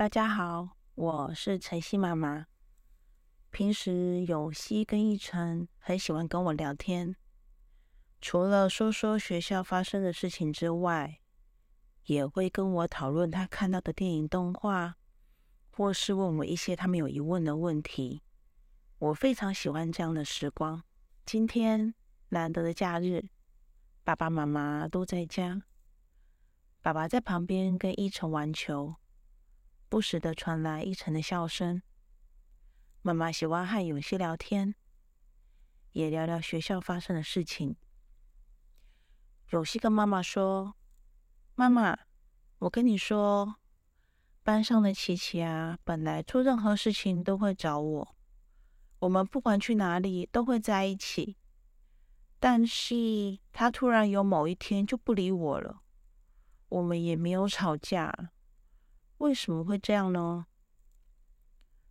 大家好，我是晨曦妈妈。平时永熙跟一晨很喜欢跟我聊天，除了说说学校发生的事情之外，也会跟我讨论他看到的电影、动画，或是问我一些他们有疑问的问题。我非常喜欢这样的时光。今天难得的假日，爸爸妈妈都在家。爸爸在旁边跟依晨玩球，不时的传来一晨的笑声。妈妈喜欢和永熙聊天，也聊聊学校发生的事情。永熙跟妈妈说：“妈妈，我跟你说，班上的琪琪啊，本来做任何事情都会找我，我们不管去哪里都会在一起。但是他突然有某一天就不理我了。”我们也没有吵架，为什么会这样呢？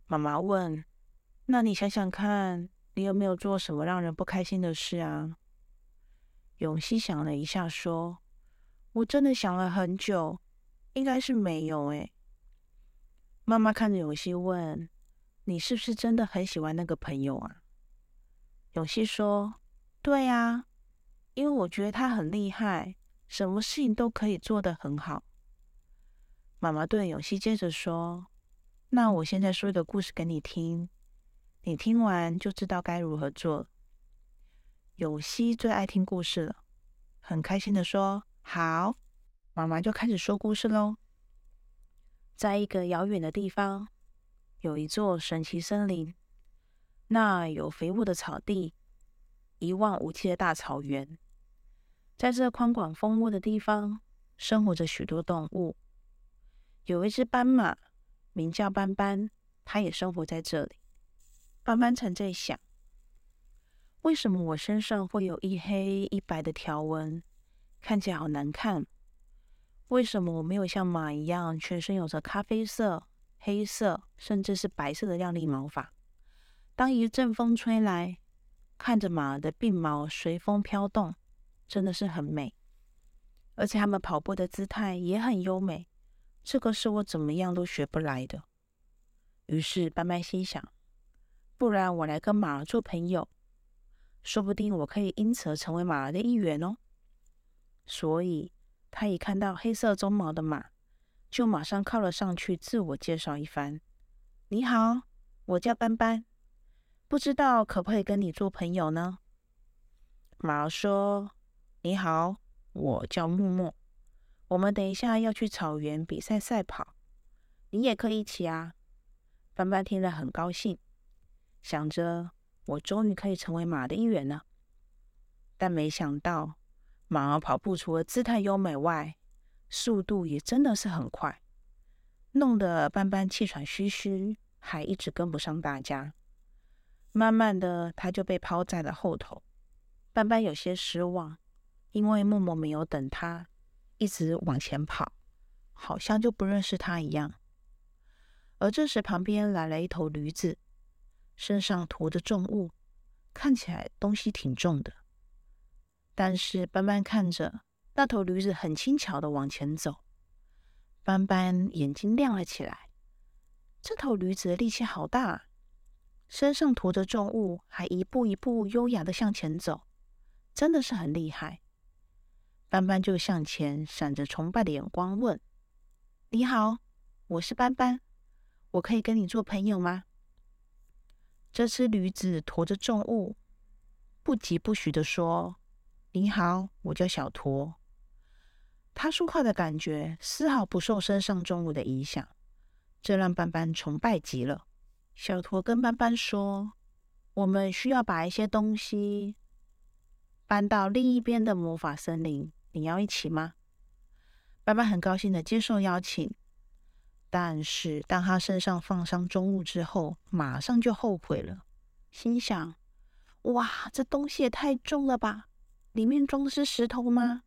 妈妈问：“那你想想看，你有没有做什么让人不开心的事啊？”永熙想了一下，说：“我真的想了很久，应该是没有。”诶。妈妈看着永熙问：“你是不是真的很喜欢那个朋友啊？”永熙说：“对呀，因为我觉得他很厉害。”什么事情都可以做得很好。妈妈对永熙接着说：“那我现在说一个故事给你听，你听完就知道该如何做。”永熙最爱听故事了，很开心的说：“好。”妈妈就开始说故事喽。在一个遥远的地方，有一座神奇森林，那有肥沃的草地，一望无际的大草原。在这宽广丰沃的地方，生活着许多动物。有一只斑马，名叫斑斑，它也生活在这里。斑斑曾在想：为什么我身上会有一黑一白的条纹，看起来好难看？为什么我没有像马一样，全身有着咖啡色、黑色，甚至是白色的亮丽毛发？当一阵风吹来，看着马的鬓毛随风飘动。真的是很美，而且他们跑步的姿态也很优美，这个是我怎么样都学不来的。于是斑斑心想，不然我来跟马儿做朋友，说不定我可以因此成为马儿的一员哦。所以他一看到黑色鬃毛的马，就马上靠了上去，自我介绍一番：“你好，我叫斑斑，不知道可不可以跟你做朋友呢？”马儿说。你好，我叫木木。我们等一下要去草原比赛赛跑，你也可以一起啊。斑斑听了很高兴，想着我终于可以成为马的一员了。但没想到，马儿跑步除了姿态优美外，速度也真的是很快，弄得斑斑气喘吁吁，还一直跟不上大家。慢慢的，他就被抛在了后头。斑斑有些失望。因为默默没有等他，一直往前跑，好像就不认识他一样。而这时，旁边来了一头驴子，身上驮着重物，看起来东西挺重的。但是斑斑看着那头驴子很轻巧的往前走，斑斑眼睛亮了起来。这头驴子力气好大，身上驮着重物，还一步一步优雅的向前走，真的是很厉害。斑斑就向前闪着崇拜的眼光问：“你好，我是斑斑，我可以跟你做朋友吗？”这只驴子驮着重物，不疾不徐的说：“你好，我叫小驼。”他说话的感觉丝毫不受身上重物的影响，这让斑斑崇拜极了。小驼跟斑斑说：“我们需要把一些东西搬到另一边的魔法森林。”你要一起吗？斑斑很高兴的接受邀请，但是当他身上放上重物之后，马上就后悔了，心想：哇，这东西也太重了吧！里面装的是石头吗？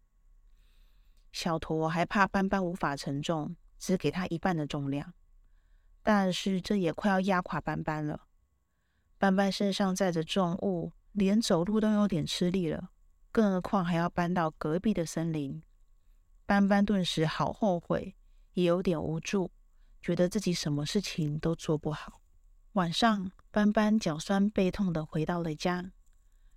小驼还怕斑斑无法承重，只给他一半的重量，但是这也快要压垮斑斑了。斑斑身上载着重物，连走路都有点吃力了。更何况还要搬到隔壁的森林，斑斑顿时好后悔，也有点无助，觉得自己什么事情都做不好。晚上，斑斑脚酸背痛的回到了家，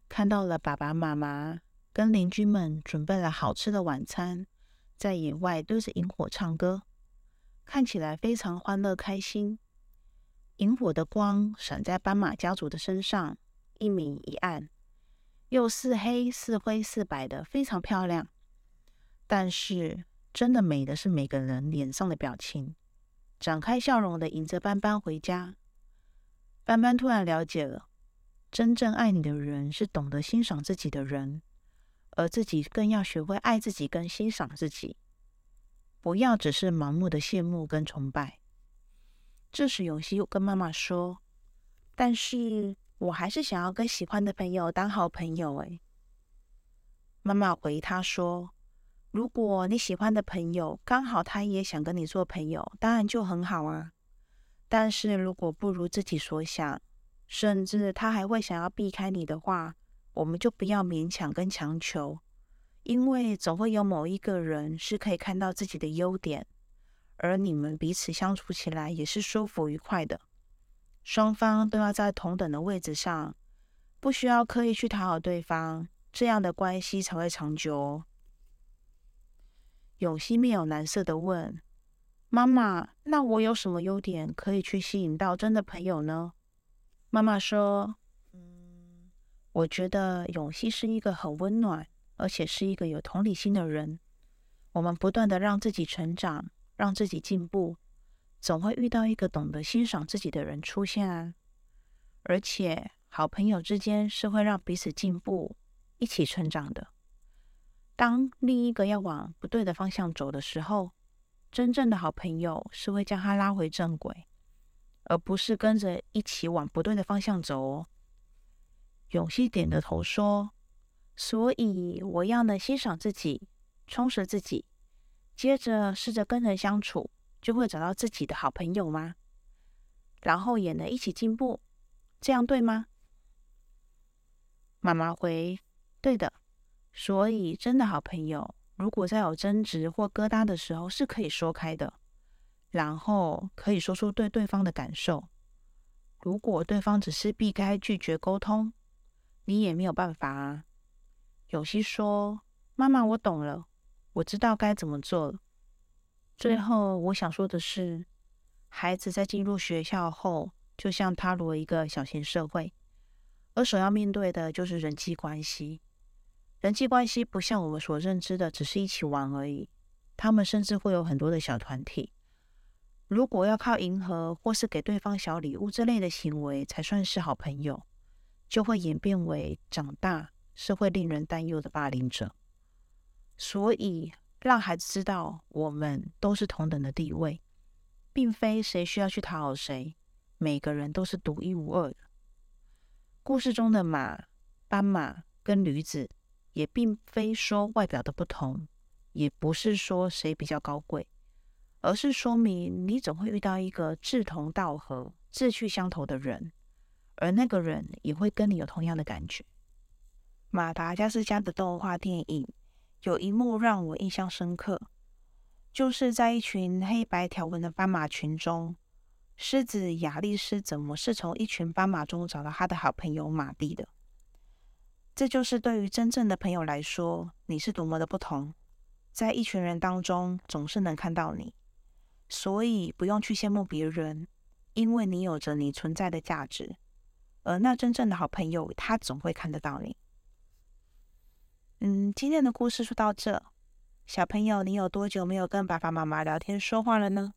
看到了爸爸妈妈跟邻居们准备了好吃的晚餐，在野外对着萤火唱歌，看起来非常欢乐开心。萤火的光闪在斑马家族的身上，一明一暗，又似黑似灰似白的，非常漂亮。但是，真的美的是每个人脸上的表情，展开笑容的迎着斑斑回家。斑斑突然了解了，真正爱你的人是懂得欣赏自己的人，而自己更要学会爱自己跟欣赏自己，不要只是盲目的羡慕跟崇拜。这时，永熙又跟妈妈说：“但是我还是想要跟喜欢的朋友当好朋友。”哎，妈妈回他说：“如果你喜欢的朋友刚好他也想跟你做朋友，当然就很好啊。”但是如果不如自己所想，甚至他还会想要避开你的话，我们就不要勉强跟强求，因为总会有某一个人是可以看到自己的优点，而你们彼此相处起来也是舒服愉快的。双方都要在同等的位置上，不需要刻意去讨好对方，这样的关系才会长久。永熙面有难色的问。妈妈，那我有什么优点可以去吸引到真的朋友呢？妈妈说：“嗯，我觉得永熙是一个很温暖，而且是一个有同理心的人。我们不断的让自己成长，让自己进步，总会遇到一个懂得欣赏自己的人出现啊。而且，好朋友之间是会让彼此进步，一起成长的。当另一个要往不对的方向走的时候。”真正的好朋友是会将他拉回正轨，而不是跟着一起往不对的方向走哦。永熙点着头说：“所以我要能欣赏自己，充实自己，接着试着跟人相处，就会找到自己的好朋友吗？然后也能一起进步，这样对吗？”妈妈回：“对的。”所以真的好朋友。如果在有争执或疙瘩的时候，是可以说开的，然后可以说出对对方的感受。如果对方只是避开、拒绝沟通，你也没有办法啊。有希说：“妈妈，我懂了，我知道该怎么做了。”最后，我想说的是，孩子在进入学校后，就像踏入了一个小型社会，而首要面对的就是人际关系。人际关系不像我们所认知的，只是一起玩而已。他们甚至会有很多的小团体。如果要靠迎合或是给对方小礼物这类的行为才算是好朋友，就会演变为长大是会令人担忧的霸凌者。所以，让孩子知道我们都是同等的地位，并非谁需要去讨好谁，每个人都是独一无二的。故事中的马、斑马跟驴子。也并非说外表的不同，也不是说谁比较高贵，而是说明你总会遇到一个志同道合、志趣相投的人，而那个人也会跟你有同样的感觉。马达加斯加的动画电影有一幕让我印象深刻，就是在一群黑白条纹的斑马群中，狮子亚历斯怎么是从一群斑马中找到他的好朋友马蒂的？这就是对于真正的朋友来说，你是多么的不同。在一群人当中，总是能看到你，所以不用去羡慕别人，因为你有着你存在的价值。而那真正的好朋友，他总会看得到你。嗯，今天的故事说到这，小朋友，你有多久没有跟爸爸妈妈聊天说话了呢？